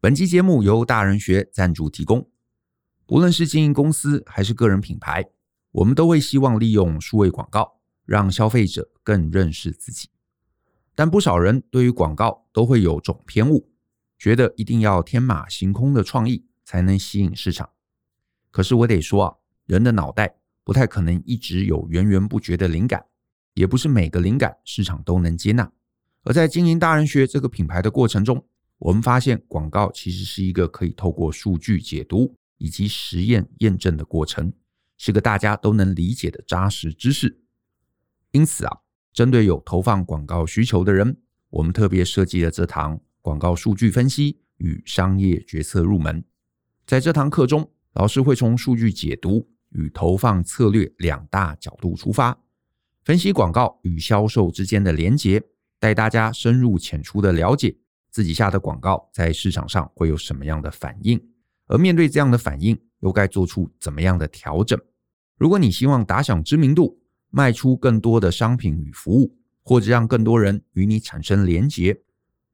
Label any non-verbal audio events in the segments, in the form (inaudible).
本期节目由大人学赞助提供。无论是经营公司还是个人品牌，我们都会希望利用数位广告，让消费者更认识自己。但不少人对于广告都会有种偏误，觉得一定要天马行空的创意才能吸引市场。可是我得说啊，人的脑袋不太可能一直有源源不绝的灵感，也不是每个灵感市场都能接纳。而在经营大人学这个品牌的过程中，我们发现广告其实是一个可以透过数据解读以及实验验证的过程，是个大家都能理解的扎实知识。因此啊，针对有投放广告需求的人，我们特别设计了这堂广告数据分析与商业决策入门。在这堂课中，老师会从数据解读与投放策略两大角度出发，分析广告与销售之间的连结。带大家深入浅出的了解自己下的广告在市场上会有什么样的反应，而面对这样的反应，又该做出怎么样的调整？如果你希望打响知名度，卖出更多的商品与服务，或者让更多人与你产生连结，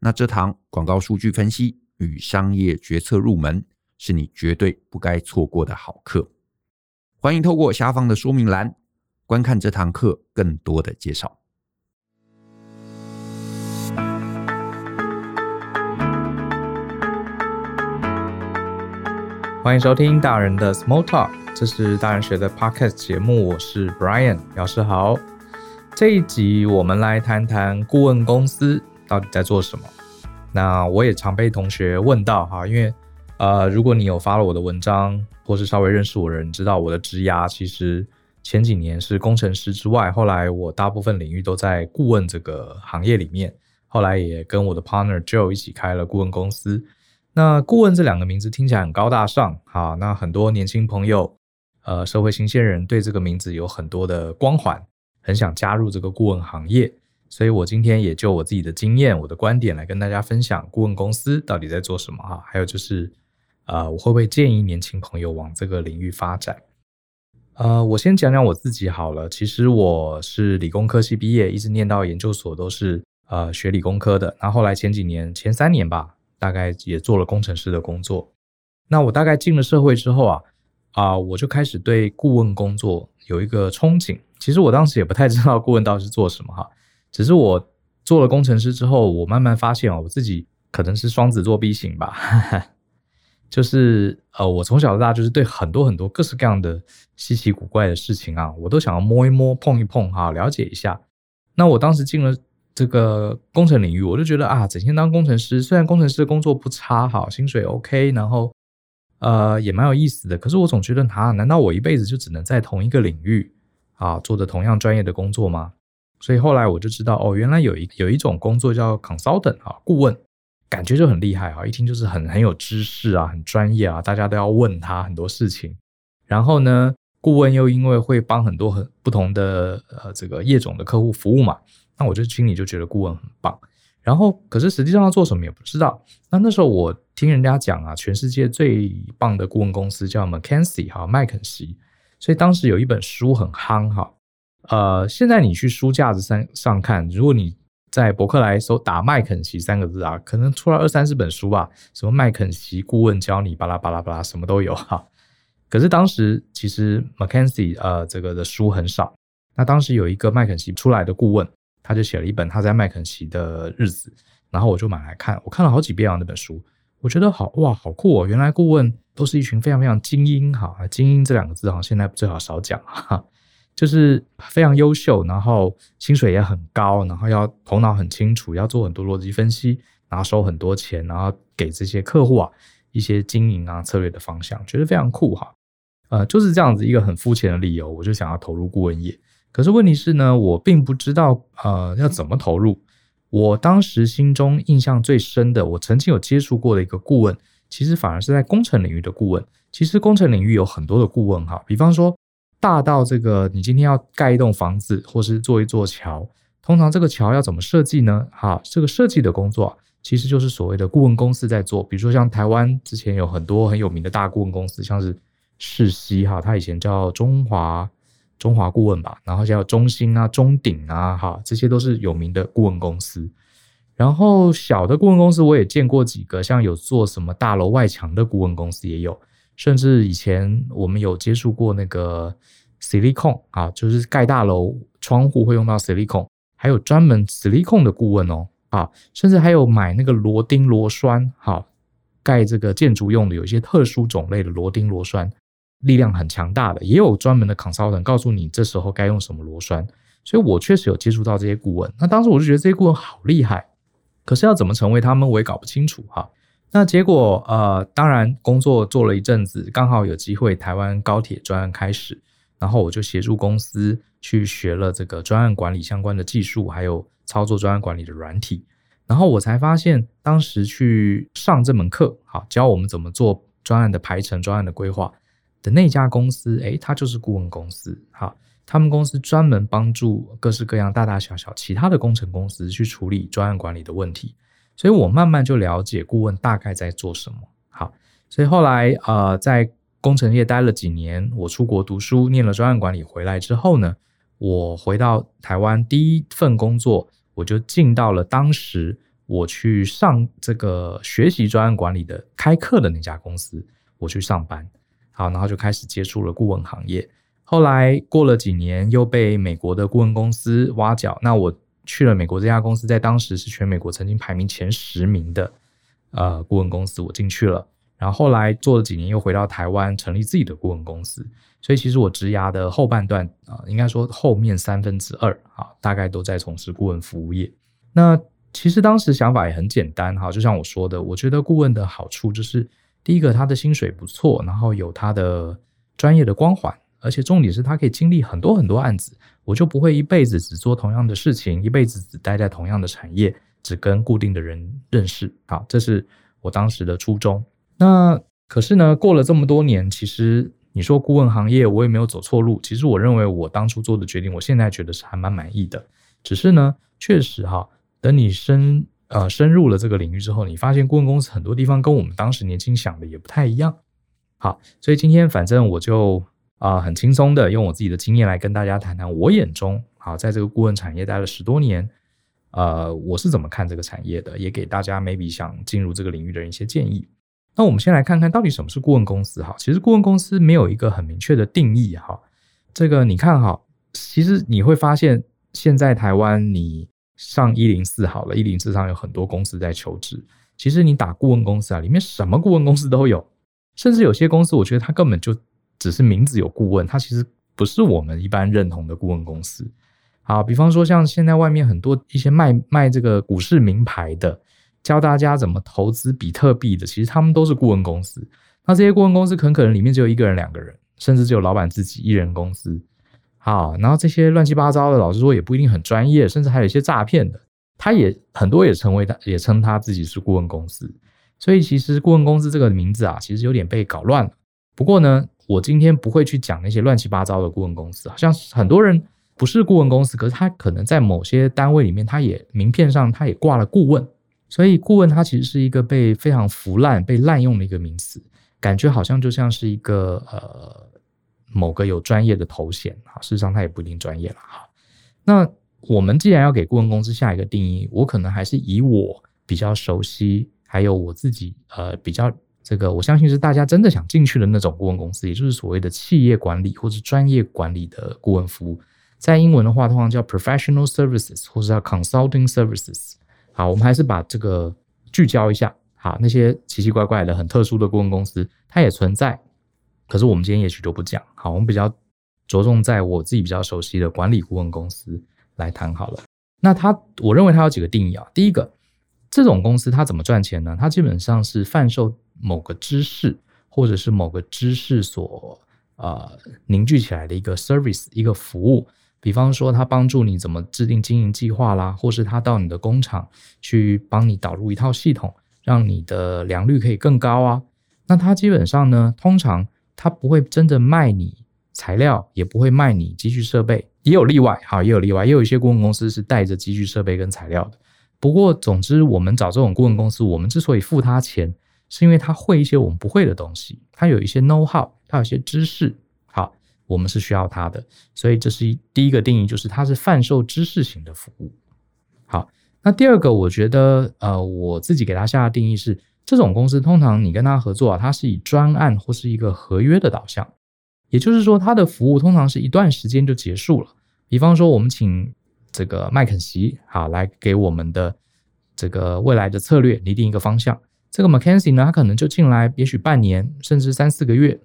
那这堂广告数据分析与商业决策入门是你绝对不该错过的好课。欢迎透过下方的说明栏观看这堂课更多的介绍。欢迎收听大人的 Small Talk，这是大人学的 Podcast 节目，我是 Brian，老师好。这一集我们来谈谈顾问公司到底在做什么。那我也常被同学问到哈，因为呃，如果你有发了我的文章，或是稍微认识我的人，知道我的职涯其实前几年是工程师之外，后来我大部分领域都在顾问这个行业里面，后来也跟我的 partner Joe 一起开了顾问公司。那顾问这两个名字听起来很高大上，啊，那很多年轻朋友，呃，社会新鲜人对这个名字有很多的光环，很想加入这个顾问行业，所以我今天也就我自己的经验、我的观点来跟大家分享顾问公司到底在做什么哈，还有就是，呃，我会不会建议年轻朋友往这个领域发展？呃，我先讲讲我自己好了，其实我是理工科系毕业，一直念到研究所都是呃学理工科的，那后来前几年前三年吧。大概也做了工程师的工作，那我大概进了社会之后啊，啊，我就开始对顾问工作有一个憧憬。其实我当时也不太知道顾问到底是做什么哈，只是我做了工程师之后，我慢慢发现啊，我自己可能是双子座 B 型吧，(laughs) 就是呃，我从小到大就是对很多很多各式各样的稀奇古怪的事情啊，我都想要摸一摸、碰一碰哈，了解一下。那我当时进了。这个工程领域，我就觉得啊，整天当工程师，虽然工程师的工作不差，哈，薪水 OK，然后呃也蛮有意思的。可是我总觉得，啊，难道我一辈子就只能在同一个领域啊做着同样专业的工作吗？所以后来我就知道，哦，原来有一有一种工作叫 consultant 啊，顾问，感觉就很厉害啊，一听就是很很有知识啊，很专业啊，大家都要问他很多事情。然后呢，顾问又因为会帮很多很不同的呃这个业种的客户服务嘛。那我就心里就觉得顾问很棒，然后可是实际上要做什么也不知道。那那时候我听人家讲啊，全世界最棒的顾问公司叫 McKinsey 哈，麦肯锡。所以当时有一本书很夯哈，呃，现在你去书架子上上看，如果你在博客来搜打麦肯锡三个字啊，可能出了二三十本书吧，什么麦肯锡顾问教你巴拉巴拉巴拉，什么都有哈。可是当时其实 McKinsey 呃这个的书很少，那当时有一个麦肯锡出来的顾问。他就写了一本他在麦肯锡的日子，然后我就买来看，我看了好几遍啊那本书，我觉得好哇，好酷哦！原来顾问都是一群非常非常精英，哈，精英这两个字哈，现在最好少讲哈，(laughs) 就是非常优秀，然后薪水也很高，然后要头脑很清楚，要做很多逻辑分析，然后收很多钱，然后给这些客户啊一些经营啊策略的方向，觉得非常酷哈，呃，就是这样子一个很肤浅的理由，我就想要投入顾问业。可是问题是呢，我并不知道呃要怎么投入。我当时心中印象最深的，我曾经有接触过的一个顾问，其实反而是在工程领域的顾问。其实工程领域有很多的顾问哈，比方说大到这个你今天要盖一栋房子，或是做一座桥，通常这个桥要怎么设计呢？哈，这个设计的工作其实就是所谓的顾问公司在做。比如说像台湾之前有很多很有名的大顾问公司，像是世熙哈，它以前叫中华。中华顾问吧，然后像中兴啊、中鼎啊，哈，这些都是有名的顾问公司。然后小的顾问公司我也见过几个，像有做什么大楼外墙的顾问公司也有，甚至以前我们有接触过那个 silicon 啊，就是盖大楼窗户会用到 silicon，还有专门 silicon 的顾问哦，啊，甚至还有买那个螺钉螺栓，好，盖这个建筑用的有一些特殊种类的螺钉螺栓，力量很强大的，也有专门的 consultant 告诉你这时候该用什么螺栓，所以我确实有接触到这些顾问，那当时我就觉得这些顾问好厉害。可是要怎么成为他们，我也搞不清楚哈。那结果呃，当然工作做了一阵子，刚好有机会台湾高铁专案开始，然后我就协助公司去学了这个专案管理相关的技术，还有操作专案管理的软体。然后我才发现，当时去上这门课，好教我们怎么做专案的排程、专案的规划的那家公司，诶，它就是顾问公司，好。他们公司专门帮助各式各样大大小小其他的工程公司去处理专案管理的问题，所以我慢慢就了解顾问大概在做什么。好，所以后来呃，在工程业待了几年，我出国读书，念了专案管理回来之后呢，我回到台湾第一份工作，我就进到了当时我去上这个学习专案管理的开课的那家公司，我去上班。好，然后就开始接触了顾问行业。后来过了几年，又被美国的顾问公司挖角。那我去了美国这家公司，在当时是全美国曾经排名前十名的呃顾问公司，我进去了。然后后来做了几年，又回到台湾成立自己的顾问公司。所以其实我职涯的后半段啊，应该说后面三分之二啊，大概都在从事顾问服务业。那其实当时想法也很简单哈，就像我说的，我觉得顾问的好处就是第一个，他的薪水不错，然后有他的专业的光环。而且重点是他可以经历很多很多案子，我就不会一辈子只做同样的事情，一辈子只待在同样的产业，只跟固定的人认识。好，这是我当时的初衷。那可是呢，过了这么多年，其实你说顾问行业，我也没有走错路。其实我认为我当初做的决定，我现在觉得是还蛮满意的。只是呢，确实哈，等你升呃深入了这个领域之后，你发现顾问公司很多地方跟我们当时年轻想的也不太一样。好，所以今天反正我就。啊、很轻松的用我自己的经验来跟大家谈谈我眼中，好，在这个顾问产业待了十多年，呃，我是怎么看这个产业的，也给大家 maybe 想进入这个领域的人一些建议。那我们先来看看到底什么是顾问公司哈。其实顾问公司没有一个很明确的定义哈。这个你看哈，其实你会发现现在台湾你上一零四好了，一零四上有很多公司在求职。其实你打顾问公司啊，里面什么顾问公司都有，甚至有些公司我觉得它根本就。只是名字有顾问，它其实不是我们一般认同的顾问公司。好，比方说像现在外面很多一些卖卖这个股市名牌的，教大家怎么投资比特币的，其实他们都是顾问公司。那这些顾问公司很可能里面只有一个人、两个人，甚至只有老板自己一人公司。好，然后这些乱七八糟的，老实说也不一定很专业，甚至还有一些诈骗的，他也很多也成为他也称他自己是顾问公司。所以其实顾问公司这个名字啊，其实有点被搞乱了。不过呢，我今天不会去讲那些乱七八糟的顾问公司，好像很多人不是顾问公司，可是他可能在某些单位里面，他也名片上他也挂了顾问，所以顾问他其实是一个被非常腐烂、被滥用的一个名词，感觉好像就像是一个呃某个有专业的头衔啊，事实上他也不一定专业了哈。那我们既然要给顾问公司下一个定义，我可能还是以我比较熟悉，还有我自己呃比较。这个我相信是大家真的想进去的那种顾问公司，也就是所谓的企业管理或者专业管理的顾问服务。在英文的话，通常叫 professional services 或者叫 consulting services。好，我们还是把这个聚焦一下。好，那些奇奇怪怪的、很特殊的顾问公司，它也存在。可是我们今天也许就不讲。好，我们比较着重在我自己比较熟悉的管理顾问公司来谈好了。那它，我认为它有几个定义啊。第一个，这种公司它怎么赚钱呢？它基本上是贩售。某个知识，或者是某个知识所呃凝聚起来的一个 service，一个服务，比方说他帮助你怎么制定经营计划啦，或是他到你的工厂去帮你导入一套系统，让你的良率可以更高啊。那他基本上呢，通常他不会真的卖你材料，也不会卖你机具设备，也有例外，好，也有例外，也有一些顾问公司是带着机具设备跟材料的。不过总之，我们找这种顾问公司，我们之所以付他钱。是因为他会一些我们不会的东西，他有一些 know how，他有一些知识，好，我们是需要他的，所以这是第一个定义，就是他是贩售知识型的服务。好，那第二个，我觉得呃，我自己给他下的定义是，这种公司通常你跟他合作啊，它是以专案或是一个合约的导向，也就是说，它的服务通常是一段时间就结束了。比方说，我们请这个麦肯锡啊来给我们的这个未来的策略拟定一个方向，这个 McKinsey 呢，他可能就进来，也许半年甚至三四个月。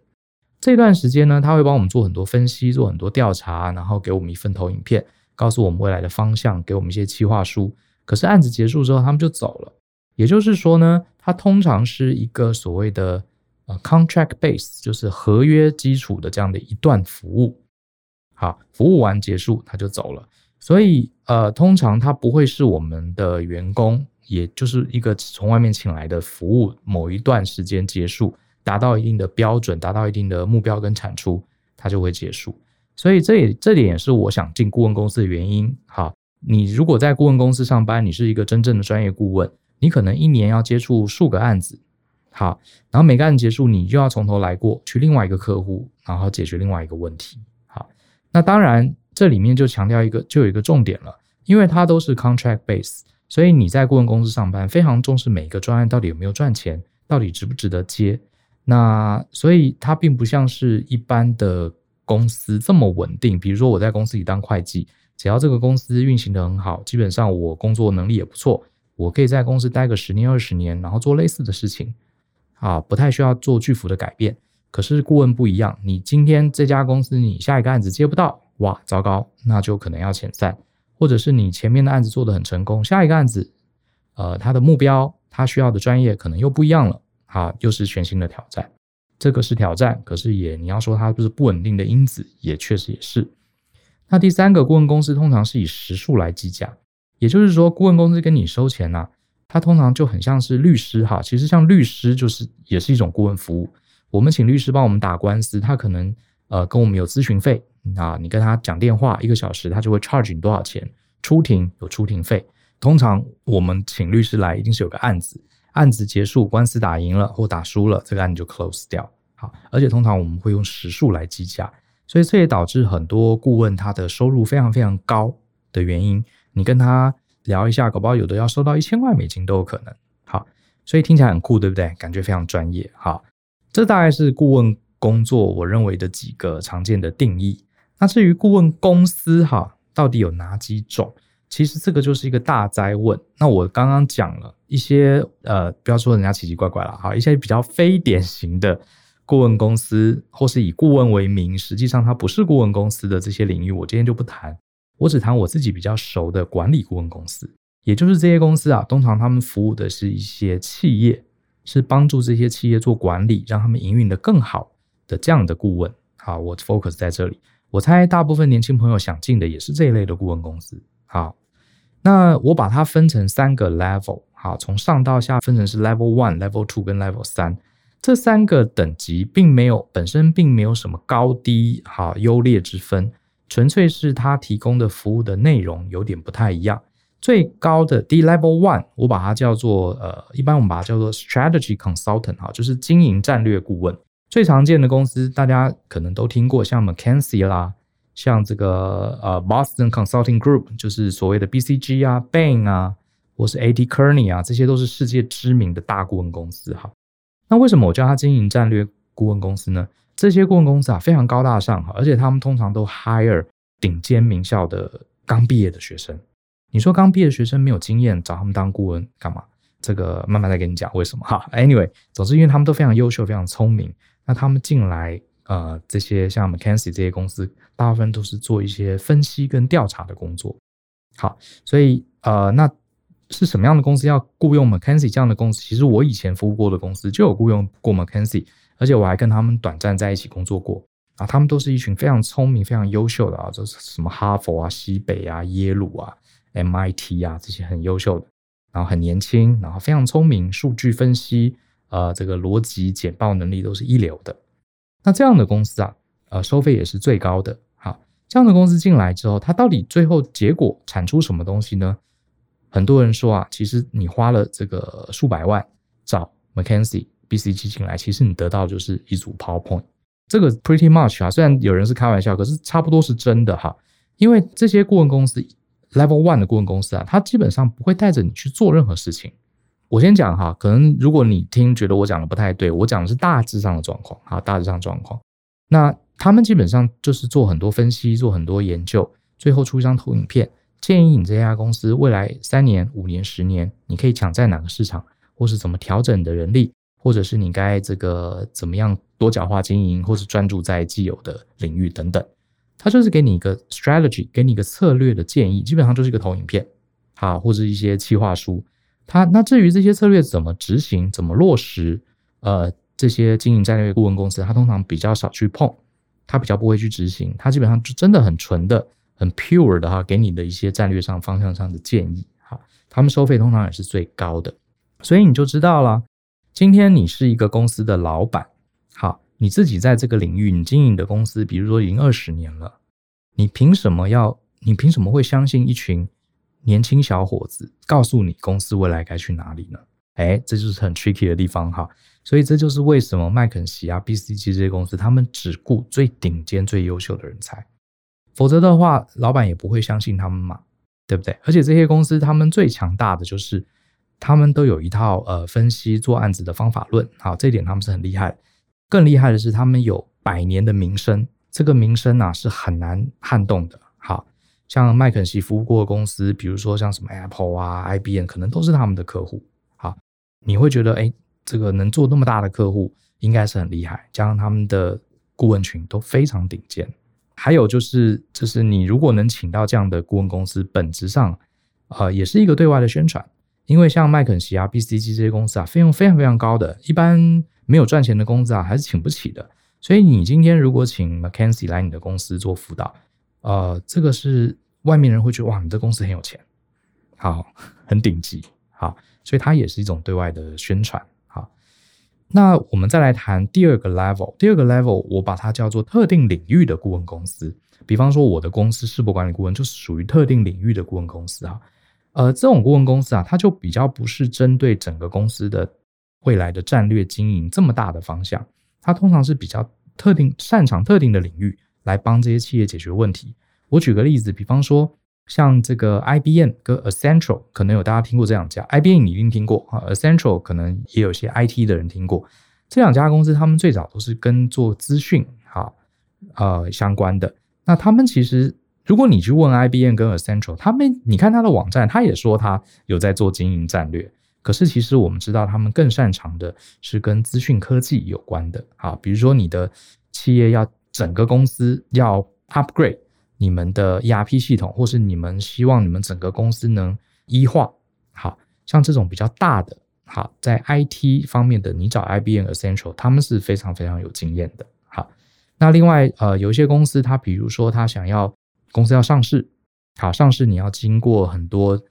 这段时间呢，他会帮我们做很多分析，做很多调查，然后给我们一份投影片，告诉我们未来的方向，给我们一些企划书。可是案子结束之后，他们就走了。也就是说呢，它通常是一个所谓的呃 contract base，就是合约基础的这样的一段服务。好，服务完结束，他就走了。所以呃，通常他不会是我们的员工，也就是一个从外面请来的服务，某一段时间结束。达到一定的标准，达到一定的目标跟产出，它就会结束。所以这也这点也是我想进顾问公司的原因。好，你如果在顾问公司上班，你是一个真正的专业顾问，你可能一年要接触数个案子。好，然后每个案子结束，你又要从头来过去另外一个客户，然后解决另外一个问题。好，那当然这里面就强调一个，就有一个重点了，因为它都是 contract base，所以你在顾问公司上班，非常重视每一个专案到底有没有赚钱，到底值不值得接。那所以它并不像是一般的公司这么稳定。比如说我在公司里当会计，只要这个公司运行得很好，基本上我工作能力也不错，我可以在公司待个十年二十年，然后做类似的事情，啊，不太需要做巨幅的改变。可是顾问不一样，你今天这家公司你下一个案子接不到，哇，糟糕，那就可能要遣散，或者是你前面的案子做得很成功，下一个案子，呃，他的目标他需要的专业可能又不一样了。啊，又是全新的挑战，这个是挑战，可是也你要说它不是不稳定的因子，也确实也是。那第三个，顾问公司通常是以时数来计价，也就是说，顾问公司跟你收钱呐、啊，它通常就很像是律师哈。其实像律师就是也是一种顾问服务，我们请律师帮我们打官司，他可能呃跟我们有咨询费啊，你跟他讲电话一个小时，他就会 charge 你多少钱，出庭有出庭费。通常我们请律师来，一定是有个案子。案子结束，官司打赢了或打输了，这个案子就 close 掉。好，而且通常我们会用时数来计价，所以这也导致很多顾问他的收入非常非常高的原因。你跟他聊一下，搞不好有的要收到一千万美金都有可能。好，所以听起来很酷，对不对？感觉非常专业。好，这大概是顾问工作我认为的几个常见的定义。那至于顾问公司哈，到底有哪几种？其实这个就是一个大哉问。那我刚刚讲了一些，呃，不要说人家奇奇怪怪了，哈，一些比较非典型的顾问公司，或是以顾问为名，实际上它不是顾问公司的这些领域，我今天就不谈。我只谈我自己比较熟的管理顾问公司，也就是这些公司啊，通常他们服务的是一些企业，是帮助这些企业做管理，让他们营运得更好的这样的顾问。好，我 focus 在这里。我猜大部分年轻朋友想进的也是这一类的顾问公司。好，那我把它分成三个 level，好，从上到下分成是 level one、level two 跟 level 三，这三个等级并没有本身并没有什么高低好优劣之分，纯粹是它提供的服务的内容有点不太一样。最高的 D level one，我把它叫做呃，一般我们把它叫做 strategy consultant，哈，就是经营战略顾问。最常见的公司大家可能都听过，像 McKinsey 啦。像这个呃，Boston Consulting Group 就是所谓的 BCG 啊，Bain 啊，或是 A.T. Kearney 啊，这些都是世界知名的大顾问公司哈。那为什么我叫它经营战略顾问公司呢？这些顾问公司啊，非常高大上哈，而且他们通常都 hire 顶尖名校的刚毕业的学生。你说刚毕业的学生没有经验，找他们当顾问干嘛？这个慢慢再跟你讲为什么哈。Anyway，总之因为他们都非常优秀，非常聪明，那他们进来。呃，这些像 McKinsey 这些公司，大部分都是做一些分析跟调查的工作。好，所以呃，那是什么样的公司要雇佣 McKinsey 这样的公司？其实我以前服务过的公司就有雇佣过 McKinsey，而且我还跟他们短暂在一起工作过啊。他们都是一群非常聪明、非常优秀的啊，就是什么哈佛啊、西北啊、耶鲁啊、MIT 啊这些很优秀的，然后很年轻，然后非常聪明，数据分析，呃，这个逻辑简报能力都是一流的。那这样的公司啊，呃，收费也是最高的。好，这样的公司进来之后，它到底最后结果产出什么东西呢？很多人说啊，其实你花了这个数百万找 McKinsey、BCG 进来，其实你得到就是一组 PowerPoint。这个 pretty much 啊，虽然有人是开玩笑，可是差不多是真的哈。因为这些顾问公司 Level One 的顾问公司啊，它基本上不会带着你去做任何事情。我先讲哈，可能如果你听觉得我讲的不太对，我讲的是大致上的状况啊，大致上状况。那他们基本上就是做很多分析，做很多研究，最后出一张投影片，建议你这家公司未来三年、五年、十年，你可以抢在哪个市场，或是怎么调整你的人力，或者是你该这个怎么样多角化经营，或是专注在既有的领域等等。他就是给你一个 strategy，给你一个策略的建议，基本上就是一个投影片，好，或者一些企划书。他那至于这些策略怎么执行、怎么落实，呃，这些经营战略顾问公司，他通常比较少去碰，他比较不会去执行，他基本上就真的很纯的、很 pure 的哈，给你的一些战略上、方向上的建议。哈，他们收费通常也是最高的，所以你就知道了。今天你是一个公司的老板，好，你自己在这个领域你经营的公司，比如说已经二十年了，你凭什么要？你凭什么会相信一群？年轻小伙子告诉你公司未来该去哪里呢？哎，这就是很 tricky 的地方哈。所以这就是为什么麦肯锡啊、BCG 这些公司，他们只雇最顶尖、最优秀的人才，否则的话，老板也不会相信他们嘛，对不对？而且这些公司他们最强大的就是，他们都有一套呃分析做案子的方法论，好，这一点他们是很厉害。更厉害的是，他们有百年的名声，这个名声啊是很难撼动的。好。像麦肯锡服务过的公司，比如说像什么 Apple 啊、IBM，可能都是他们的客户。好，你会觉得，哎，这个能做那么大的客户，应该是很厉害。加上他们的顾问群都非常顶尖。还有就是，就是你如果能请到这样的顾问公司，本质上，呃，也是一个对外的宣传。因为像麦肯锡啊、BCG 这些公司啊，费用非常非常高的，一般没有赚钱的公司啊，还是请不起的。所以你今天如果请 McKinsey 来你的公司做辅导，呃，这个是外面人会觉得哇，你这公司很有钱，好，很顶级，好，所以它也是一种对外的宣传，好。那我们再来谈第二个 level，第二个 level 我把它叫做特定领域的顾问公司。比方说，我的公司世博管理顾问就是属于特定领域的顾问公司啊。呃，这种顾问公司啊，它就比较不是针对整个公司的未来的战略经营这么大的方向，它通常是比较特定、擅长特定的领域。来帮这些企业解决问题。我举个例子，比方说像这个 IBM 跟 Accenture，可能有大家听过这两家。IBM 你一定听过啊，Accenture 可能也有些 IT 的人听过。这两家公司，他们最早都是跟做资讯哈呃相关的。那他们其实，如果你去问 IBM 跟 Accenture，他们你看他的网站，他也说他有在做经营战略。可是其实我们知道，他们更擅长的是跟资讯科技有关的。好，比如说你的企业要。整个公司要 upgrade 你们的 ERP 系统，或是你们希望你们整个公司能一化，好像这种比较大的，好在 IT 方面的，你找 IBM、Accenture，他们是非常非常有经验的。好，那另外呃，有一些公司，它比如说它想要公司要上市，好上市你要经过很多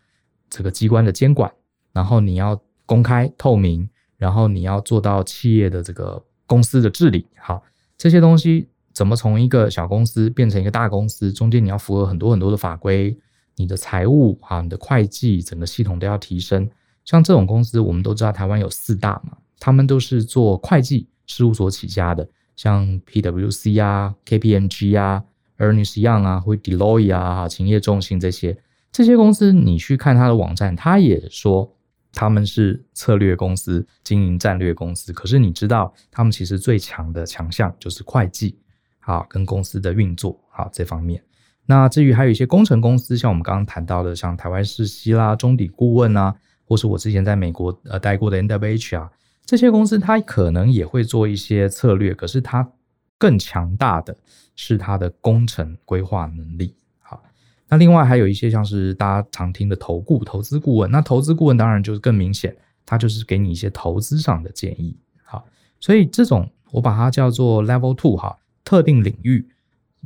这个机关的监管，然后你要公开透明，然后你要做到企业的这个公司的治理，好这些东西。怎么从一个小公司变成一个大公司？中间你要符合很多很多的法规，你的财务啊，你的会计，整个系统都要提升。像这种公司，我们都知道台湾有四大嘛，他们都是做会计事务所起家的，像 PwC 啊、KPMG 啊、Ernst Young 啊，或 Deloitte 啊、勤业中心这些这些公司，你去看他的网站，他也说他们是策略公司、经营战略公司。可是你知道，他们其实最强的强项就是会计。啊，跟公司的运作啊这方面，那至于还有一些工程公司，像我们刚刚谈到的，像台湾世熙啦、中鼎顾问啊，或是我之前在美国呃待过的 NWH 啊，这些公司它可能也会做一些策略，可是它更强大的是它的工程规划能力。好，那另外还有一些像是大家常听的投顾、投资顾问，那投资顾问当然就是更明显，它就是给你一些投资上的建议。好，所以这种我把它叫做 Level Two 哈。特定领域，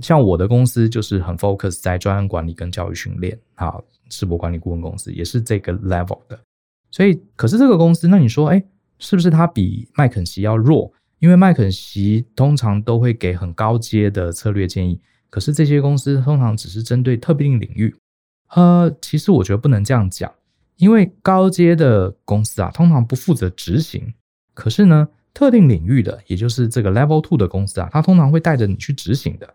像我的公司就是很 focus 在专案管理跟教育训练，好，世博管理顾问公司也是这个 level 的。所以，可是这个公司，那你说，哎，是不是它比麦肯锡要弱？因为麦肯锡通常都会给很高阶的策略建议，可是这些公司通常只是针对特定领域。呃，其实我觉得不能这样讲，因为高阶的公司啊，通常不负责执行，可是呢。特定领域的，也就是这个 Level Two 的公司啊，它通常会带着你去执行的，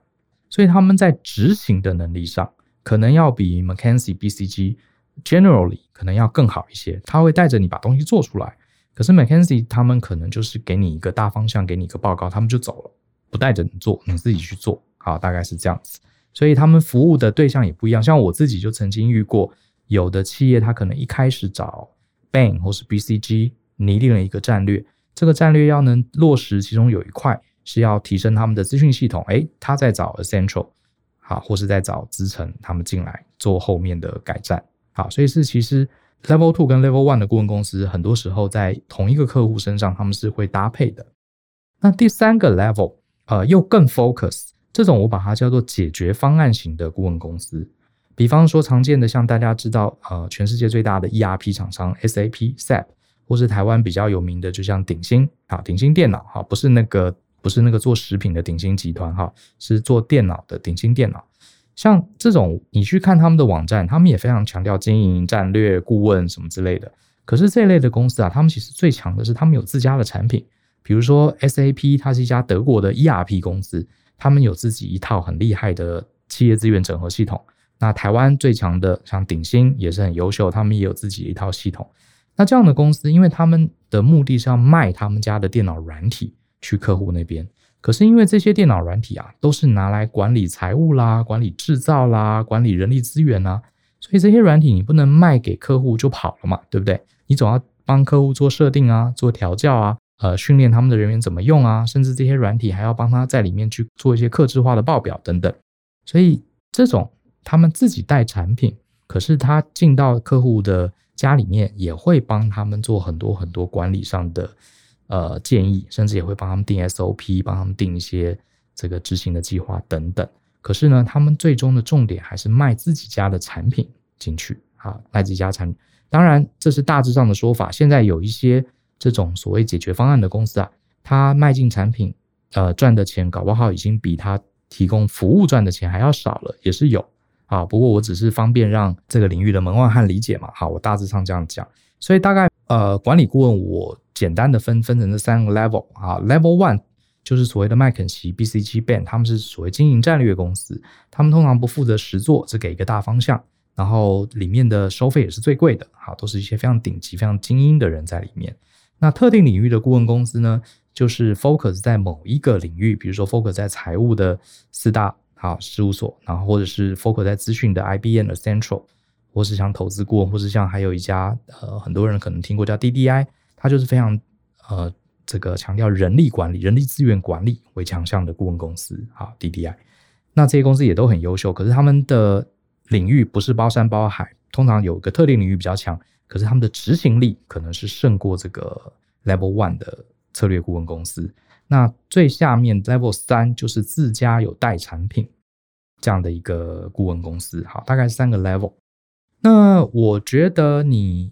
所以他们在执行的能力上可能要比 McKinsey、BCG generally 可能要更好一些。他会带着你把东西做出来，可是 McKenzie 他们可能就是给你一个大方向，给你一个报告，他们就走了，不带着你做，你自己去做。好，大概是这样子。所以他们服务的对象也不一样。像我自己就曾经遇过，有的企业他可能一开始找 Bank 或是 BCG 拟定了一个战略，这个战略要能落实，其中有一块是要提升他们的资讯系统。诶，他在找 Accenture，好，或是在找资诚他们进来做后面的改善。好，所以是其实 Level Two 跟 Level One 的顾问公司，很多时候在同一个客户身上他们是会搭配的。那第三个 Level，呃，又更 Focus。这种我把它叫做解决方案型的顾问公司，比方说常见的像大家知道，呃，全世界最大的 ERP 厂商 SAP、SAP，或是台湾比较有名的，就像鼎新，啊，鼎新电脑，哈，不是那个不是那个做食品的鼎新集团，哈，是做电脑的鼎新电脑。像这种，你去看他们的网站，他们也非常强调经营战略顾问什么之类的。可是这类的公司啊，他们其实最强的是他们有自家的产品，比如说 SAP，它是一家德国的 ERP 公司。他们有自己一套很厉害的企业资源整合系统。那台湾最强的像鼎新也是很优秀，他们也有自己一套系统。那这样的公司，因为他们的目的是要卖他们家的电脑软体去客户那边。可是因为这些电脑软体啊，都是拿来管理财务啦、管理制造啦、管理人力资源啊，所以这些软体你不能卖给客户就跑了嘛，对不对？你总要帮客户做设定啊、做调教啊。呃，训练他们的人员怎么用啊，甚至这些软体还要帮他在里面去做一些客制化的报表等等。所以这种他们自己带产品，可是他进到客户的家里面，也会帮他们做很多很多管理上的呃建议，甚至也会帮他们定 SOP，帮他们定一些这个执行的计划等等。可是呢，他们最终的重点还是卖自己家的产品进去啊，卖自己家产品。当然，这是大致上的说法。现在有一些。这种所谓解决方案的公司啊，他卖进产品，呃，赚的钱搞不好已经比他提供服务赚的钱还要少了，也是有啊。不过我只是方便让这个领域的门外汉理解嘛，好，我大致上这样讲。所以大概呃，管理顾问我简单的分分成这三个 level 啊，level one 就是所谓的麦肯锡、BCG、Bain，他们是所谓经营战略公司，他们通常不负责实做，只给一个大方向，然后里面的收费也是最贵的，好，都是一些非常顶级、非常精英的人在里面。那特定领域的顾问公司呢，就是 focus 在某一个领域，比如说 focus 在财务的四大好事务所，然后或者是 focus 在资讯的 IBM、的 Central，或是像投资顾问，或是像还有一家呃很多人可能听过叫 DDI，它就是非常呃这个强调人力管理、人力资源管理为强项的顾问公司好 DDI。那这些公司也都很优秀，可是他们的领域不是包山包海，通常有一个特定领域比较强。可是他们的执行力可能是胜过这个 Level One 的策略顾问公司。那最下面 Level 三就是自家有带产品这样的一个顾问公司。好，大概是三个 Level。那我觉得你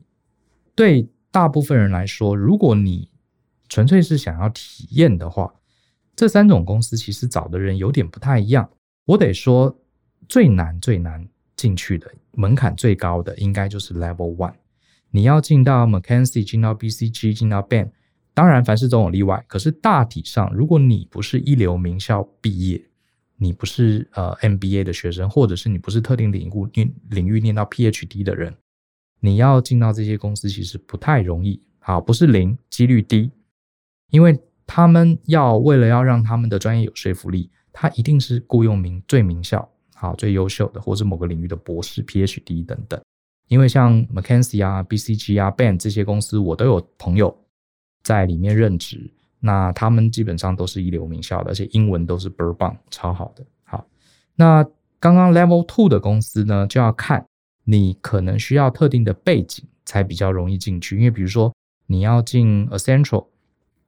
对大部分人来说，如果你纯粹是想要体验的话，这三种公司其实找的人有点不太一样。我得说，最难最难进去的门槛最高的，应该就是 Level One。你要进到 McKinsey，进到 BCG，进到 BAN 当然凡事总有例外。可是大体上，如果你不是一流名校毕业，你不是呃 MBA 的学生，或者是你不是特定领域领领域念到 PhD 的人，你要进到这些公司其实不太容易。好，不是零，几率低，因为他们要为了要让他们的专业有说服力，他一定是雇佣名最名校、好最优秀的，或是某个领域的博士、PhD 等等。因为像 McKinsey 啊、BCG 啊、ban 这些公司，我都有朋友在里面任职。那他们基本上都是一流名校的，而且英文都是倍儿棒，超好的。好，那刚刚 Level Two 的公司呢，就要看你可能需要特定的背景才比较容易进去。因为比如说你要进 Accenture，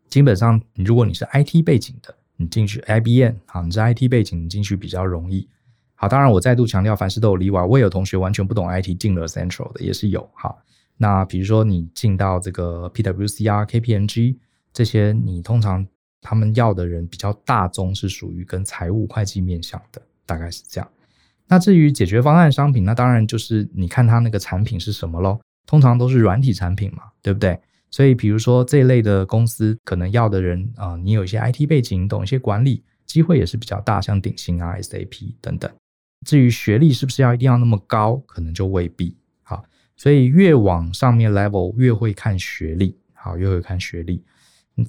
基本上如果你是 IT 背景的，你进去 IBM，好，你是 IT 背景，你进去比较容易。好，当然我再度强调，凡事都有例外。我也有同学完全不懂 IT 进了 Central 的，也是有。哈，那比如说你进到这个 PwC 啊、KPMG 这些，你通常他们要的人比较大宗是属于跟财务会计面向的，大概是这样。那至于解决方案商品，那当然就是你看它那个产品是什么咯，通常都是软体产品嘛，对不对？所以比如说这一类的公司，可能要的人啊、你有一些 IT 背景，懂一些管理，机会也是比较大，像鼎新啊、SAP 等等。至于学历是不是要一定要那么高，可能就未必。好，所以越往上面 level 越会看学历，好，越会看学历，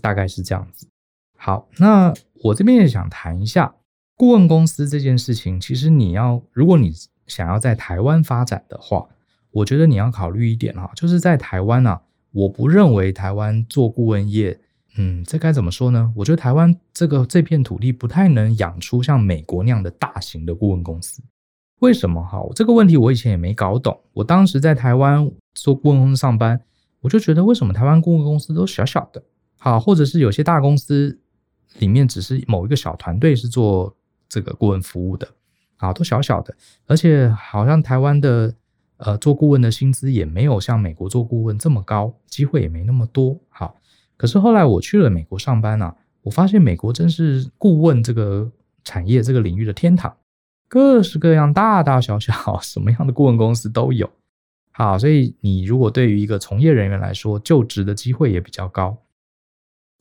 大概是这样子。好，那我这边也想谈一下顾问公司这件事情。其实你要，如果你想要在台湾发展的话，我觉得你要考虑一点哈，就是在台湾啊，我不认为台湾做顾问业，嗯，这该怎么说呢？我觉得台湾这个这片土地不太能养出像美国那样的大型的顾问公司。为什么哈？这个问题我以前也没搞懂。我当时在台湾做顾问公司上班，我就觉得为什么台湾顾问公司都小小的，好，或者是有些大公司里面只是某一个小团队是做这个顾问服务的，啊，都小小的，而且好像台湾的呃做顾问的薪资也没有像美国做顾问这么高，机会也没那么多。好，可是后来我去了美国上班啊，我发现美国真是顾问这个产业这个领域的天堂。各式各样、大大小小、(laughs) 什么样的顾问公司都有。好，所以你如果对于一个从业人员来说，就职的机会也比较高。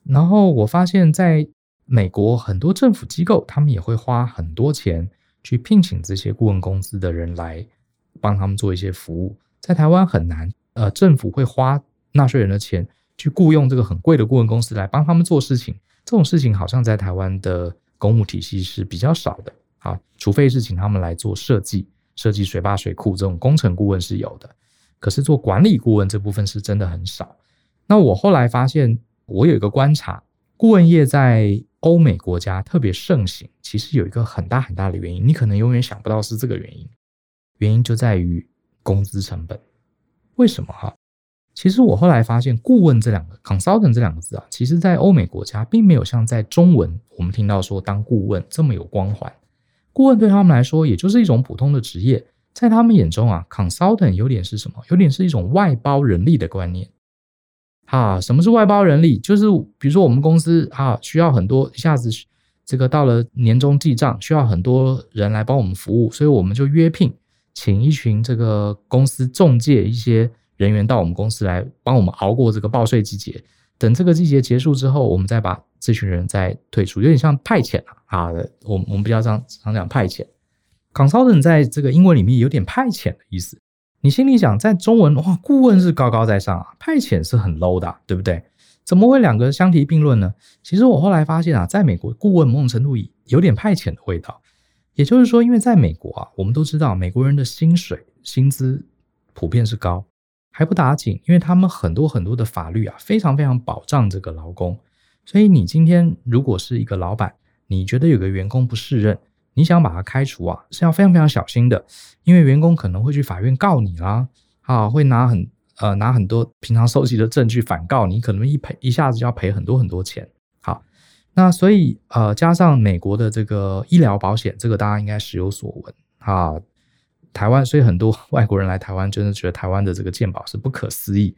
然后我发现，在美国很多政府机构，他们也会花很多钱去聘请这些顾问公司的人来帮他们做一些服务。在台湾很难，呃，政府会花纳税人的钱去雇佣这个很贵的顾问公司来帮他们做事情。这种事情好像在台湾的公务体系是比较少的。啊，除非是请他们来做设计，设计水坝、水库这种工程顾问是有的，可是做管理顾问这部分是真的很少。那我后来发现，我有一个观察，顾问业在欧美国家特别盛行，其实有一个很大很大的原因，你可能永远想不到是这个原因，原因就在于工资成本。为什么哈？其实我后来发现，顾问这两个 consultant 这两个字啊，其实在欧美国家并没有像在中文我们听到说当顾问这么有光环。顾问对他们来说，也就是一种普通的职业，在他们眼中啊，consultant 有点是什么？有点是一种外包人力的观念。啊，什么是外包人力？就是比如说我们公司啊，需要很多，一下子这个到了年终记账，需要很多人来帮我们服务，所以我们就约聘，请一群这个公司中介一些人员到我们公司来帮我们熬过这个报税季节。等这个季节结束之后，我们再把这群人再退出，有点像派遣啊。啊，我我们比较常常讲派遣。consultant 在这个英文里面有点派遣的意思。你心里想，在中文哇，顾问是高高在上啊，派遣是很 low 的，对不对？怎么会两个相提并论呢？其实我后来发现啊，在美国，顾问某种程度有点派遣的味道。也就是说，因为在美国啊，我们都知道美国人的薪水薪资普遍是高。还不打紧，因为他们很多很多的法律啊，非常非常保障这个劳工。所以你今天如果是一个老板，你觉得有个员工不适任，你想把他开除啊，是要非常非常小心的，因为员工可能会去法院告你啦，啊，会拿很呃拿很多平常收集的证据反告你，可能一赔一下子就要赔很多很多钱。好，那所以呃加上美国的这个医疗保险，这个大家应该时有所闻啊。台湾，所以很多 (laughs) 外国人来台湾，真的觉得台湾的这个健保是不可思议。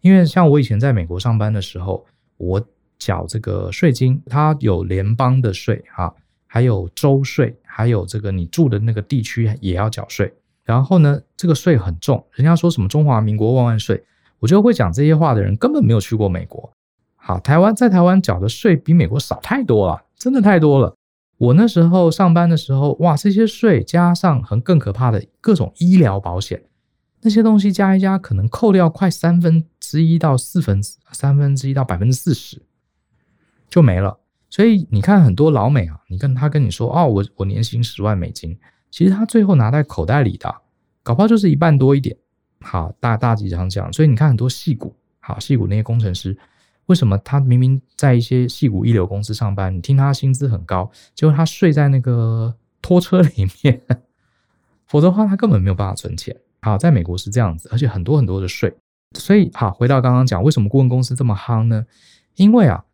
因为像我以前在美国上班的时候，我缴这个税金，它有联邦的税哈，还有州税，还有这个你住的那个地区也要缴税。然后呢，这个税很重，人家说什么中华民国万万税，我觉得会讲这些话的人根本没有去过美国。好，台湾在台湾缴的税比美国少太多了，真的太多了。我那时候上班的时候，哇，这些税加上很更可怕的各种医疗保险，那些东西加一加，可能扣掉快三分之一到四分之三分之一到百分之四十就没了。所以你看很多老美啊，你跟他跟你说哦，我我年薪十万美金，其实他最后拿在口袋里的，搞不好就是一半多一点。好，大大体上讲，所以你看很多戏骨，好戏骨那些工程师。为什么他明明在一些戏骨一流公司上班，你听他薪资很高，结果他睡在那个拖车里面，(laughs) 否则的话他根本没有办法存钱。好，在美国是这样子，而且很多很多的税。所以好，回到刚刚讲，为什么顾问公司这么夯呢？因为啊，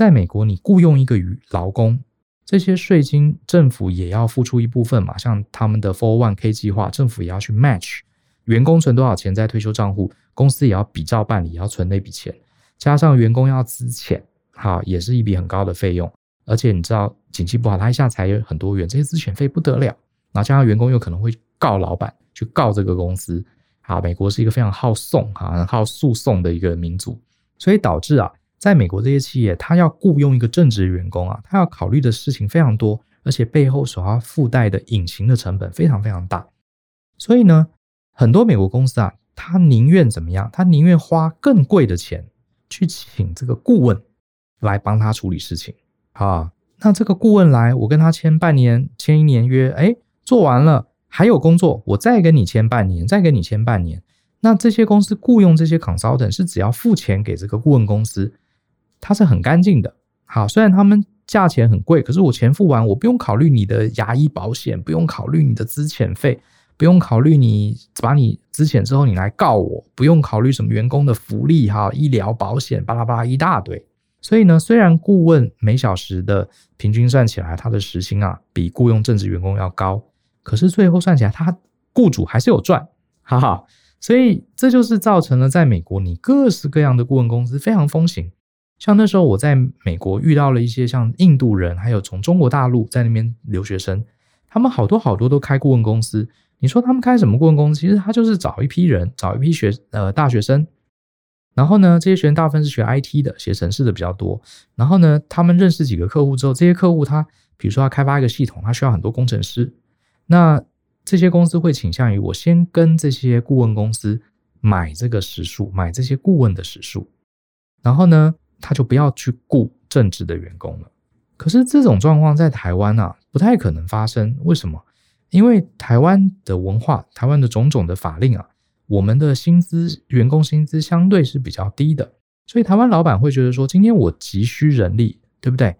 在美国你雇佣一个劳工，这些税金政府也要付出一部分嘛，像他们的 401k 计划，政府也要去 match，员工存多少钱在退休账户，公司也要比照办理，也要存那笔钱。加上员工要资遣，好，也是一笔很高的费用。而且你知道，景气不好，他一下裁员很多元，这些资遣费不得了。然后加上员工又可能会告老板，去告这个公司。好，美国是一个非常好讼、哈，很好诉讼的一个民族，所以导致啊，在美国这些企业，他要雇佣一个正职员工啊，他要考虑的事情非常多，而且背后所要附带的隐形的成本非常非常大。所以呢，很多美国公司啊，他宁愿怎么样？他宁愿花更贵的钱去请这个顾问来帮他处理事情啊。那这个顾问来，我跟他签半年、签一年约，哎，做完了还有工作，我再跟你签半年，再跟你签半年。那这些公司雇佣这些 consultant 是只要付钱给这个顾问公司，它是很干净的。好，虽然他们价钱很贵，可是我钱付完，我不用考虑你的牙医保险，不用考虑你的资遣费，不用考虑你把你资遣之后你来告我，不用考虑什么员工的福利哈、医疗保险，巴拉巴拉一大堆。所以呢，虽然顾问每小时的平均算起来，他的时薪啊比雇佣正职员工要高，可是最后算起来，他雇主还是有赚，哈哈。所以这就是造成了在美国，你各式各样的顾问公司非常风行。像那时候我在美国遇到了一些像印度人，还有从中国大陆在那边留学生，他们好多好多都开顾问公司。你说他们开什么顾问公司？其实他就是找一批人，找一批学呃大学生，然后呢，这些学生大部分是学 IT 的，写程式的比较多。然后呢，他们认识几个客户之后，这些客户他比如说他开发一个系统，他需要很多工程师，那。这些公司会倾向于我先跟这些顾问公司买这个时数，买这些顾问的时数，然后呢，他就不要去雇正职的员工了。可是这种状况在台湾啊，不太可能发生。为什么？因为台湾的文化，台湾的种种的法令啊，我们的薪资，员工薪资相对是比较低的，所以台湾老板会觉得说，今天我急需人力，对不对？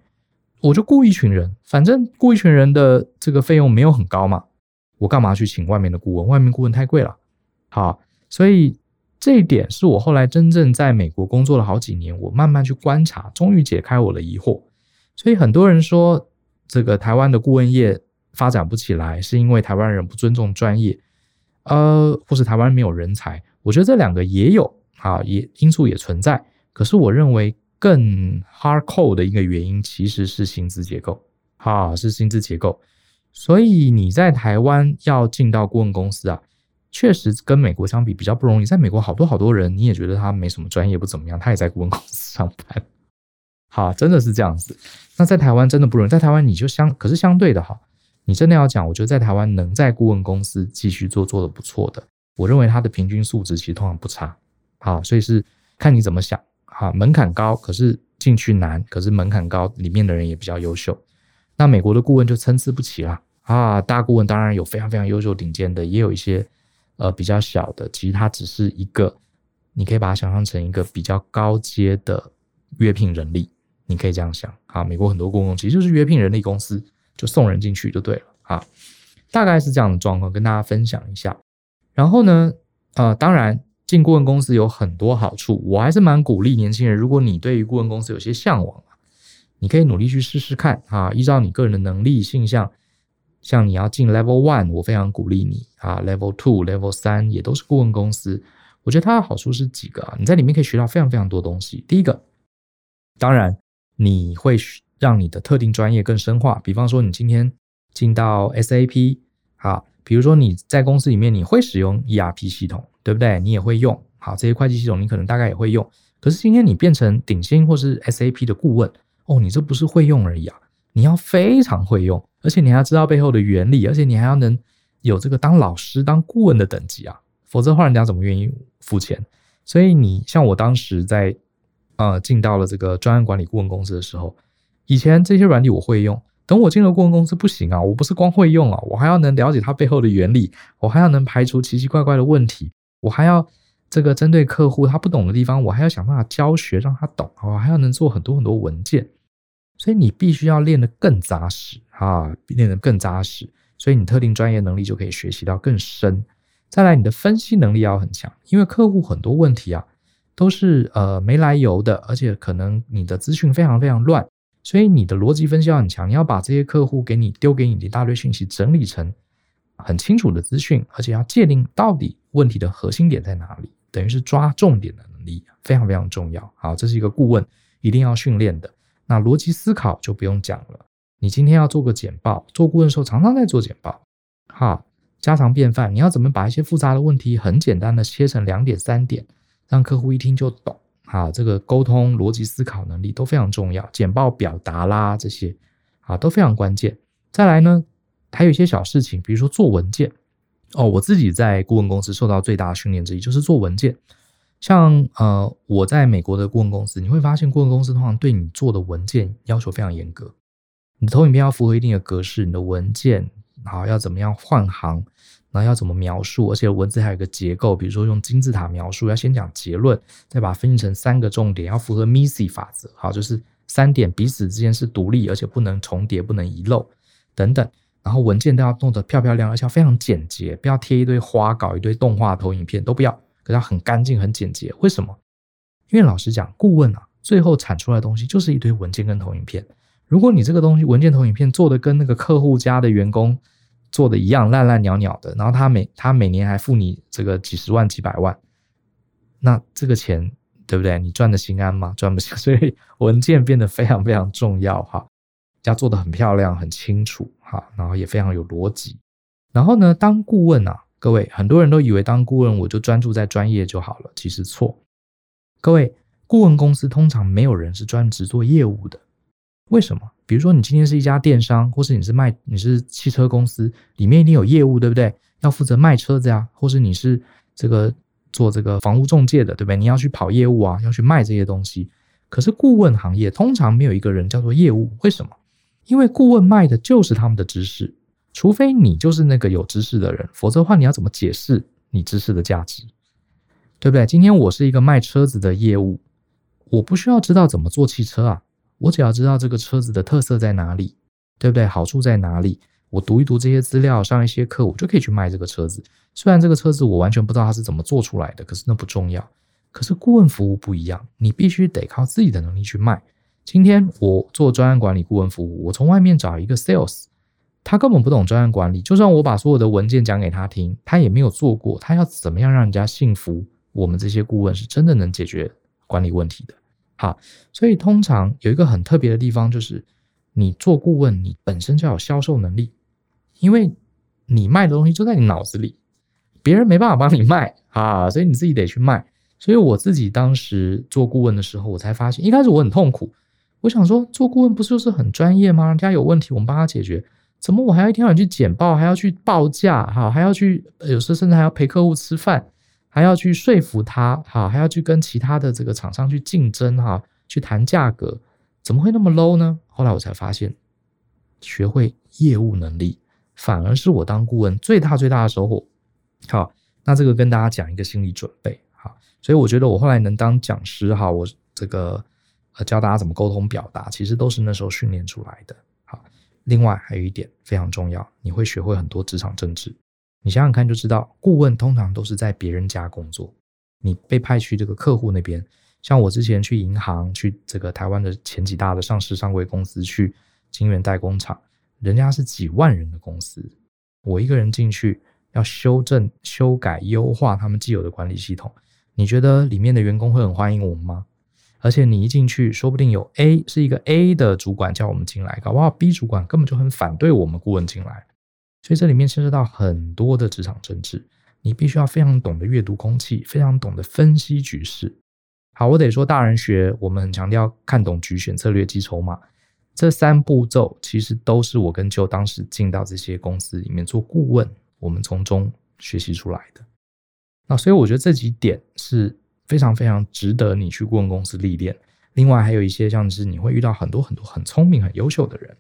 我就雇一群人，反正雇一群人的这个费用没有很高嘛。我干嘛去请外面的顾问？外面顾问太贵了。好，所以这一点是我后来真正在美国工作了好几年，我慢慢去观察，终于解开我的疑惑。所以很多人说这个台湾的顾问业发展不起来，是因为台湾人不尊重专业，呃，或是台湾没有人才。我觉得这两个也有啊，也因素也存在。可是我认为更 hardcore 的一个原因其实是薪资结构，啊，是薪资结构。所以你在台湾要进到顾问公司啊，确实跟美国相比比较不容易。在美国好多好多人，你也觉得他没什么专业，不怎么样，他也在顾问公司上班。好，真的是这样子。那在台湾真的不容易，在台湾你就相，可是相对的哈，你真的要讲，我觉得在台湾能在顾问公司继续做做的不错的，我认为他的平均素质其实通常不差。好，所以是看你怎么想。好，门槛高，可是进去难，可是门槛高，里面的人也比较优秀。那美国的顾问就参差不齐啦啊，大顾问当然有非常非常优秀顶尖的，也有一些呃比较小的，其实它只是一个，你可以把它想象成一个比较高阶的约聘人力，你可以这样想啊。美国很多顾问其实就是约聘人力公司，就送人进去就对了啊，大概是这样的状况，跟大家分享一下。然后呢，呃，当然进顾问公司有很多好处，我还是蛮鼓励年轻人，如果你对于顾问公司有些向往。你可以努力去试试看啊，依照你个人的能力、性向，像你要进 Level One，我非常鼓励你啊，Level Two、Level 三也都是顾问公司。我觉得它的好处是几个啊，你在里面可以学到非常非常多东西。第一个，当然你会让你的特定专业更深化，比方说你今天进到 SAP 啊，比如说你在公司里面你会使用 ERP 系统，对不对？你也会用，好，这些会计系统你可能大概也会用。可是今天你变成顶薪或是 SAP 的顾问。哦，你这不是会用而已啊，你要非常会用，而且你还要知道背后的原理，而且你还要能有这个当老师、当顾问的等级啊，否则的话，人家怎么愿意付钱？所以你像我当时在呃进到了这个专案管理顾问公司的时候，以前这些软体我会用，等我进了顾问公司不行啊，我不是光会用啊，我还要能了解它背后的原理，我还要能排除奇奇怪怪的问题，我还要这个针对客户他不懂的地方，我还要想办法教学让他懂，我还要能做很多很多文件。所以你必须要练得更扎实啊，练得更扎实，所以你特定专业能力就可以学习到更深。再来，你的分析能力要很强，因为客户很多问题啊都是呃没来由的，而且可能你的资讯非常非常乱，所以你的逻辑分析要很强。你要把这些客户给你丢给你的一大堆讯息整理成很清楚的资讯，而且要界定到底问题的核心点在哪里，等于是抓重点的能力非常非常重要。好，这是一个顾问一定要训练的。那逻辑思考就不用讲了。你今天要做个简报，做顾问的时候常常在做简报，哈，家常便饭。你要怎么把一些复杂的问题很简单的切成两点三点，让客户一听就懂？哈，这个沟通逻辑思考能力都非常重要。简报表达啦这些啊都非常关键。再来呢，还有一些小事情，比如说做文件。哦，我自己在顾问公司受到最大的训练之一就是做文件。像呃，我在美国的顾问公司，你会发现顾问公司通常对你做的文件要求非常严格。你的投影片要符合一定的格式，你的文件好要怎么样换行，然后要怎么描述，而且文字还有一个结构，比如说用金字塔描述，要先讲结论，再把它分析成三个重点，要符合 MISI 法则，好，就是三点彼此之间是独立，而且不能重叠，不能遗漏等等。然后文件都要弄得漂漂亮亮，而且要非常简洁，不要贴一堆花稿、一堆动画投影片都不要，可是它很干净、很简洁。为什么？因为老实讲，顾问啊，最后产出来的东西就是一堆文件跟投影片。如果你这个东西文件、投影片做的跟那个客户家的员工做的一样烂烂鸟鸟的，然后他每他每年还付你这个几十万、几百万，那这个钱对不对？你赚的心安吗？赚不心。(laughs) 所以文件变得非常非常重要哈。要做得很漂亮、很清楚，哈，然后也非常有逻辑。然后呢，当顾问啊，各位很多人都以为当顾问我就专注在专业就好了，其实错。各位，顾问公司通常没有人是专职做业务的。为什么？比如说你今天是一家电商，或是你是卖你是汽车公司，里面一定有业务，对不对？要负责卖车子呀，或是你是这个做这个房屋中介的，对不对？你要去跑业务啊，要去卖这些东西。可是顾问行业通常没有一个人叫做业务，为什么？因为顾问卖的就是他们的知识，除非你就是那个有知识的人，否则的话，你要怎么解释你知识的价值？对不对？今天我是一个卖车子的业务，我不需要知道怎么做汽车啊，我只要知道这个车子的特色在哪里，对不对？好处在哪里？我读一读这些资料，上一些课，我就可以去卖这个车子。虽然这个车子我完全不知道它是怎么做出来的，可是那不重要。可是顾问服务不一样，你必须得靠自己的能力去卖。今天我做专案管理顾问服务，我从外面找一个 sales，他根本不懂专案管理，就算我把所有的文件讲给他听，他也没有做过，他要怎么样让人家信服？我们这些顾问是真的能解决管理问题的。好，所以通常有一个很特别的地方，就是你做顾问，你本身就要有销售能力，因为你卖的东西就在你脑子里，别人没办法帮你卖啊，所以你自己得去卖。所以我自己当时做顾问的时候，我才发现，一开始我很痛苦。我想说，做顾问不是就是很专业吗？人家有问题，我们帮他解决。怎么我还要一天晚去简报，还要去报价，哈，还要去，有时候甚至还要陪客户吃饭，还要去说服他，哈，还要去跟其他的这个厂商去竞争，哈，去谈价格，怎么会那么 low 呢？后来我才发现，学会业务能力，反而是我当顾问最大最大的收获。好，那这个跟大家讲一个心理准备，好，所以我觉得我后来能当讲师，哈，我这个。呃，教大家怎么沟通表达，其实都是那时候训练出来的。另外还有一点非常重要，你会学会很多职场政治。你想想看就知道，顾问通常都是在别人家工作，你被派去这个客户那边。像我之前去银行，去这个台湾的前几大的上市上柜公司去金源代工厂，人家是几万人的公司，我一个人进去要修正、修改、优化他们既有的管理系统，你觉得里面的员工会很欢迎我们吗？而且你一进去，说不定有 A 是一个 A 的主管叫我们进来，搞不好 B 主管根本就很反对我们顾问进来。所以这里面牵涉到很多的职场政治，你必须要非常懂得阅读空气，非常懂得分析局势。好，我得说大人学，我们很强调看懂局选策略记筹码，这三步骤其实都是我跟 Joe 当时进到这些公司里面做顾问，我们从中学习出来的。那所以我觉得这几点是。非常非常值得你去顾问公司历练。另外还有一些像是你会遇到很多很多很聪明很优秀的人，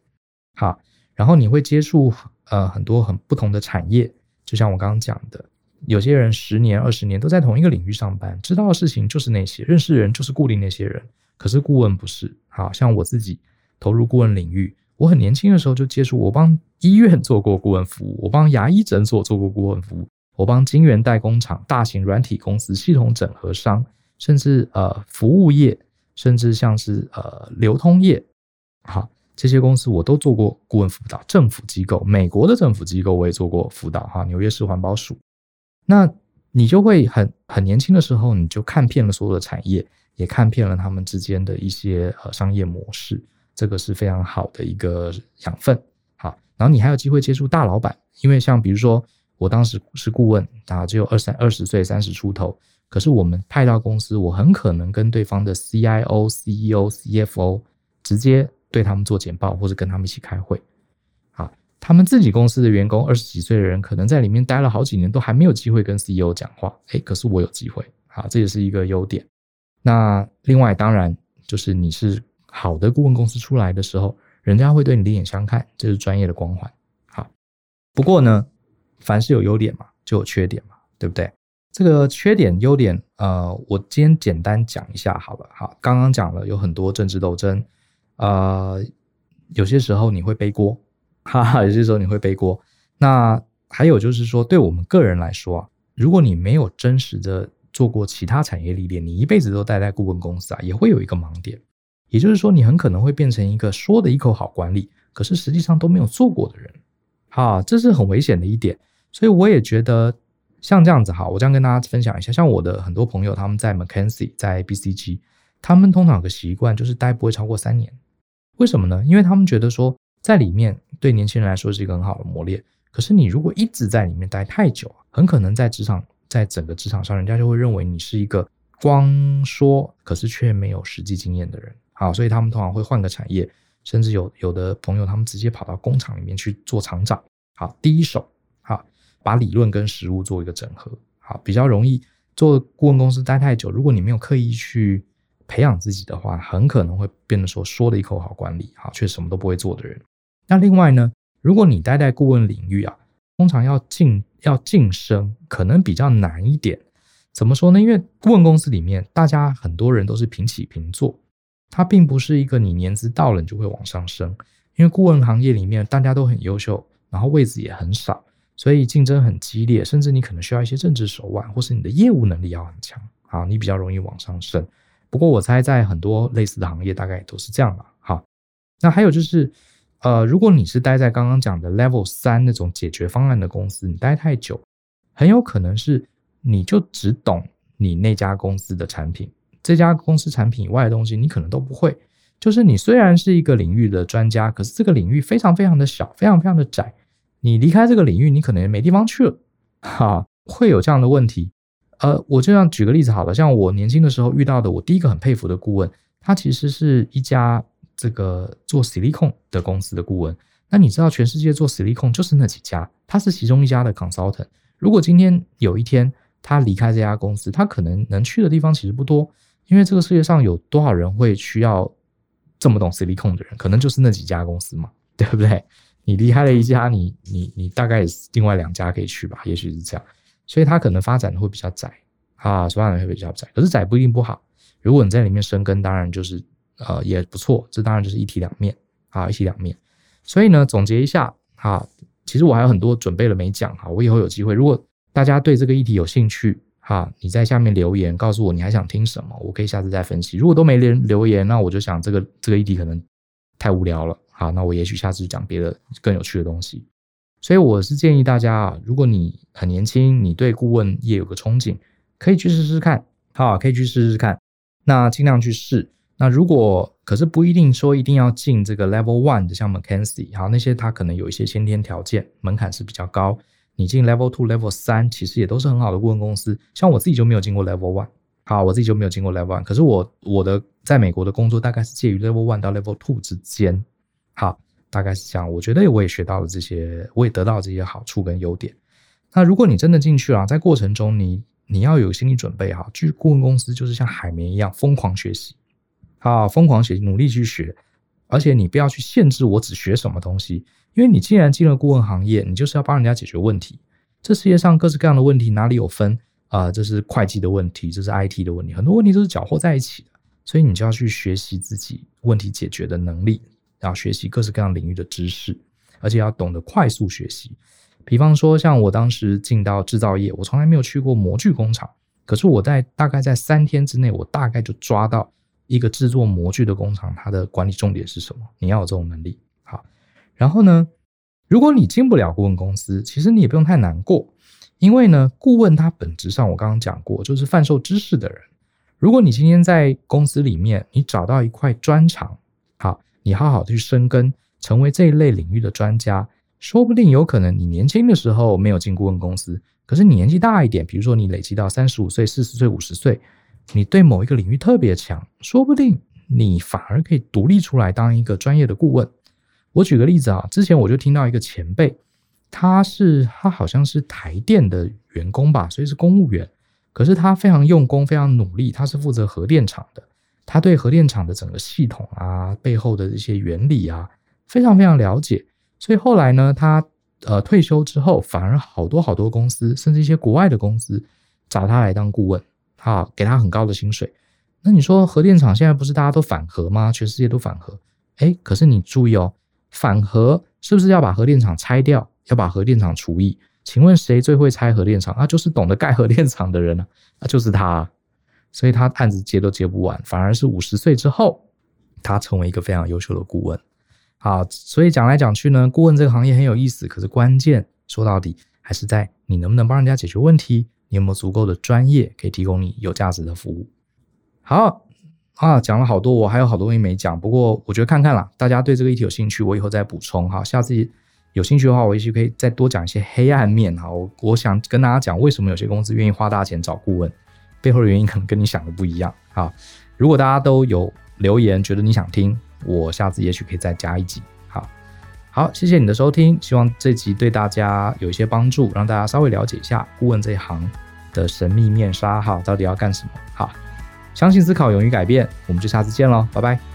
好，然后你会接触呃很多很不同的产业。就像我刚刚讲的，有些人十年二十年都在同一个领域上班，知道的事情就是那些，认识人就是固定那些人。可是顾问不是，好像我自己投入顾问领域，我很年轻的时候就接触，我帮医院做过顾问服务，我帮牙医诊所做过顾问服务。我帮晶圆代工厂、大型软体公司、系统整合商，甚至呃服务业，甚至像是呃流通业，好，这些公司我都做过顾问辅导。政府机构，美国的政府机构我也做过辅导哈，纽约市环保署。那你就会很很年轻的时候，你就看遍了所有的产业，也看遍了他们之间的一些呃商业模式，这个是非常好的一个养分。好，然后你还有机会接触大老板，因为像比如说。我当时是顾问，啊，只有二三二十岁，三十出头。可是我们派到公司，我很可能跟对方的 CIO、CEO、CFO 直接对他们做简报，或者跟他们一起开会。啊，他们自己公司的员工二十几岁的人，可能在里面待了好几年，都还没有机会跟 CEO 讲话。诶，可是我有机会，啊，这也是一个优点。那另外，当然就是你是好的顾问公司出来的时候，人家会对你另眼相看，这是专业的光环。好，不过呢，凡是有优点嘛，就有缺点嘛，对不对？这个缺点、优点，呃，我今天简单讲一下好了。好，刚刚讲了有很多政治斗争，呃，有些时候你会背锅。(laughs) 哈哈，有些时候你会背锅。那还有就是说，对我们个人来说啊，如果你没有真实的做过其他产业历练，你一辈子都待在顾问公司啊，也会有一个盲点。也就是说，你很可能会变成一个说的一口好管理，可是实际上都没有做过的人。哈，这是很危险的一点。所以我也觉得像这样子哈，我这样跟大家分享一下，像我的很多朋友，他们在 McKinsey，在 BCG，他们通常有个习惯就是待不会超过三年。为什么呢？因为他们觉得说。在里面对年轻人来说是一个很好的磨练，可是你如果一直在里面待太久，很可能在职场，在整个职场上，人家就会认为你是一个光说，可是却没有实际经验的人。好，所以他们通常会换个产业，甚至有有的朋友他们直接跑到工厂里面去做厂长。好，第一手，把理论跟实务做一个整合。好，比较容易做顾问公司待太久，如果你没有刻意去培养自己的话，很可能会变得说说的一口好管理，好，却什么都不会做的人。那另外呢，如果你待在顾问领域啊，通常要晋要晋升，可能比较难一点。怎么说呢？因为顾问公司里面，大家很多人都是平起平坐，它并不是一个你年资到了你就会往上升。因为顾问行业里面大家都很优秀，然后位置也很少，所以竞争很激烈，甚至你可能需要一些政治手腕，或是你的业务能力要很强，啊，你比较容易往上升。不过我猜在很多类似的行业，大概也都是这样吧。好，那还有就是。呃，如果你是待在刚刚讲的 Level 三那种解决方案的公司，你待太久，很有可能是你就只懂你那家公司的产品，这家公司产品以外的东西你可能都不会。就是你虽然是一个领域的专家，可是这个领域非常非常的小，非常非常的窄。你离开这个领域，你可能也没地方去了，哈，会有这样的问题。呃，我就像举个例子好了，像我年轻的时候遇到的，我第一个很佩服的顾问，他其实是一家。这个做 silicon 的公司的顾问，那你知道全世界做 silicon 就是那几家，他是其中一家的 consultant。如果今天有一天他离开这家公司，他可能能去的地方其实不多，因为这个世界上有多少人会需要这么懂 silicon 的人？可能就是那几家公司嘛，对不对？你离开了一家，你你你大概也是另外两家可以去吧，也许是这样。所以它可能发展的会比较窄啊，发展会比较窄。可是窄不一定不好，如果你在里面生根，当然就是。呃，也不错，这当然就是一体两面啊，一体两面。所以呢，总结一下哈，其实我还有很多准备了没讲哈，我以后有机会，如果大家对这个议题有兴趣哈，你在下面留言告诉我你还想听什么，我可以下次再分析。如果都没留留言，那我就想这个这个议题可能太无聊了，好，那我也许下次讲别的更有趣的东西。所以我是建议大家啊，如果你很年轻，你对顾问业有个憧憬，可以去试试看，好，可以去试试看，那尽量去试。那如果可是不一定说一定要进这个 Level One 的，像 McKinsey，好，那些它可能有一些先天条件，门槛是比较高。你进 Level Two、Level 三，其实也都是很好的顾问公司。像我自己就没有进过 Level One，好，我自己就没有进过 Level One。可是我我的在美国的工作大概是介于 Level One 到 Level Two 之间，好，大概是这样。我觉得我也学到了这些，我也得到这些好处跟优点。那如果你真的进去了，在过程中你你要有心理准备哈，去顾问公司就是像海绵一样疯狂学习。好，疯狂学，努力去学，而且你不要去限制我只学什么东西，因为你既然进了顾问行业，你就是要帮人家解决问题。这世界上各式各样的问题哪里有分啊、这是会计的问题，这是 IT 的问题，很多问题都是搅和在一起的，所以你就要去学习自己问题解决的能力，要学习各式各样领域的知识，而且要懂得快速学习。比方说，像我当时进到制造业，我从来没有去过模具工厂，可是我在大概在三天之内，我大概就抓到。一个制作模具的工厂，它的管理重点是什么？你要有这种能力。好，然后呢，如果你进不了顾问公司，其实你也不用太难过，因为呢，顾问他本质上我刚刚讲过，就是贩售知识的人。如果你今天在公司里面，你找到一块专长，好，你好好去深耕，成为这一类领域的专家，说不定有可能你年轻的时候没有进顾问公司，可是你年纪大一点，比如说你累积到三十五岁、四十岁、五十岁。你对某一个领域特别强，说不定你反而可以独立出来当一个专业的顾问。我举个例子啊，之前我就听到一个前辈，他是他好像是台电的员工吧，所以是公务员。可是他非常用功，非常努力，他是负责核电厂的，他对核电厂的整个系统啊，背后的一些原理啊，非常非常了解。所以后来呢，他呃退休之后，反而好多好多公司，甚至一些国外的公司找他来当顾问，啊，给他很高的薪水。那你说核电厂现在不是大家都反核吗？全世界都反核。诶，可是你注意哦，反核是不是要把核电厂拆掉，要把核电厂除役？请问谁最会拆核电厂？啊，就是懂得盖核电厂的人啊，那就是他。所以他案子接都接不完，反而是五十岁之后，他成为一个非常优秀的顾问。好，所以讲来讲去呢，顾问这个行业很有意思，可是关键说到底还是在你能不能帮人家解决问题，你有没有足够的专业可以提供你有价值的服务。好啊，讲了好多，我还有好多东西没讲。不过我觉得看看啦，大家对这个议题有兴趣，我以后再补充。哈，下次有兴趣的话，我也许可以再多讲一些黑暗面。好，我我想跟大家讲，为什么有些公司愿意花大钱找顾问，背后的原因可能跟你想的不一样。啊，如果大家都有留言，觉得你想听，我下次也许可以再加一集。好，好，谢谢你的收听，希望这集对大家有一些帮助，让大家稍微了解一下顾问这一行的神秘面纱哈，到底要干什么。好。相信思考，勇于改变，我们就下次见喽，拜拜。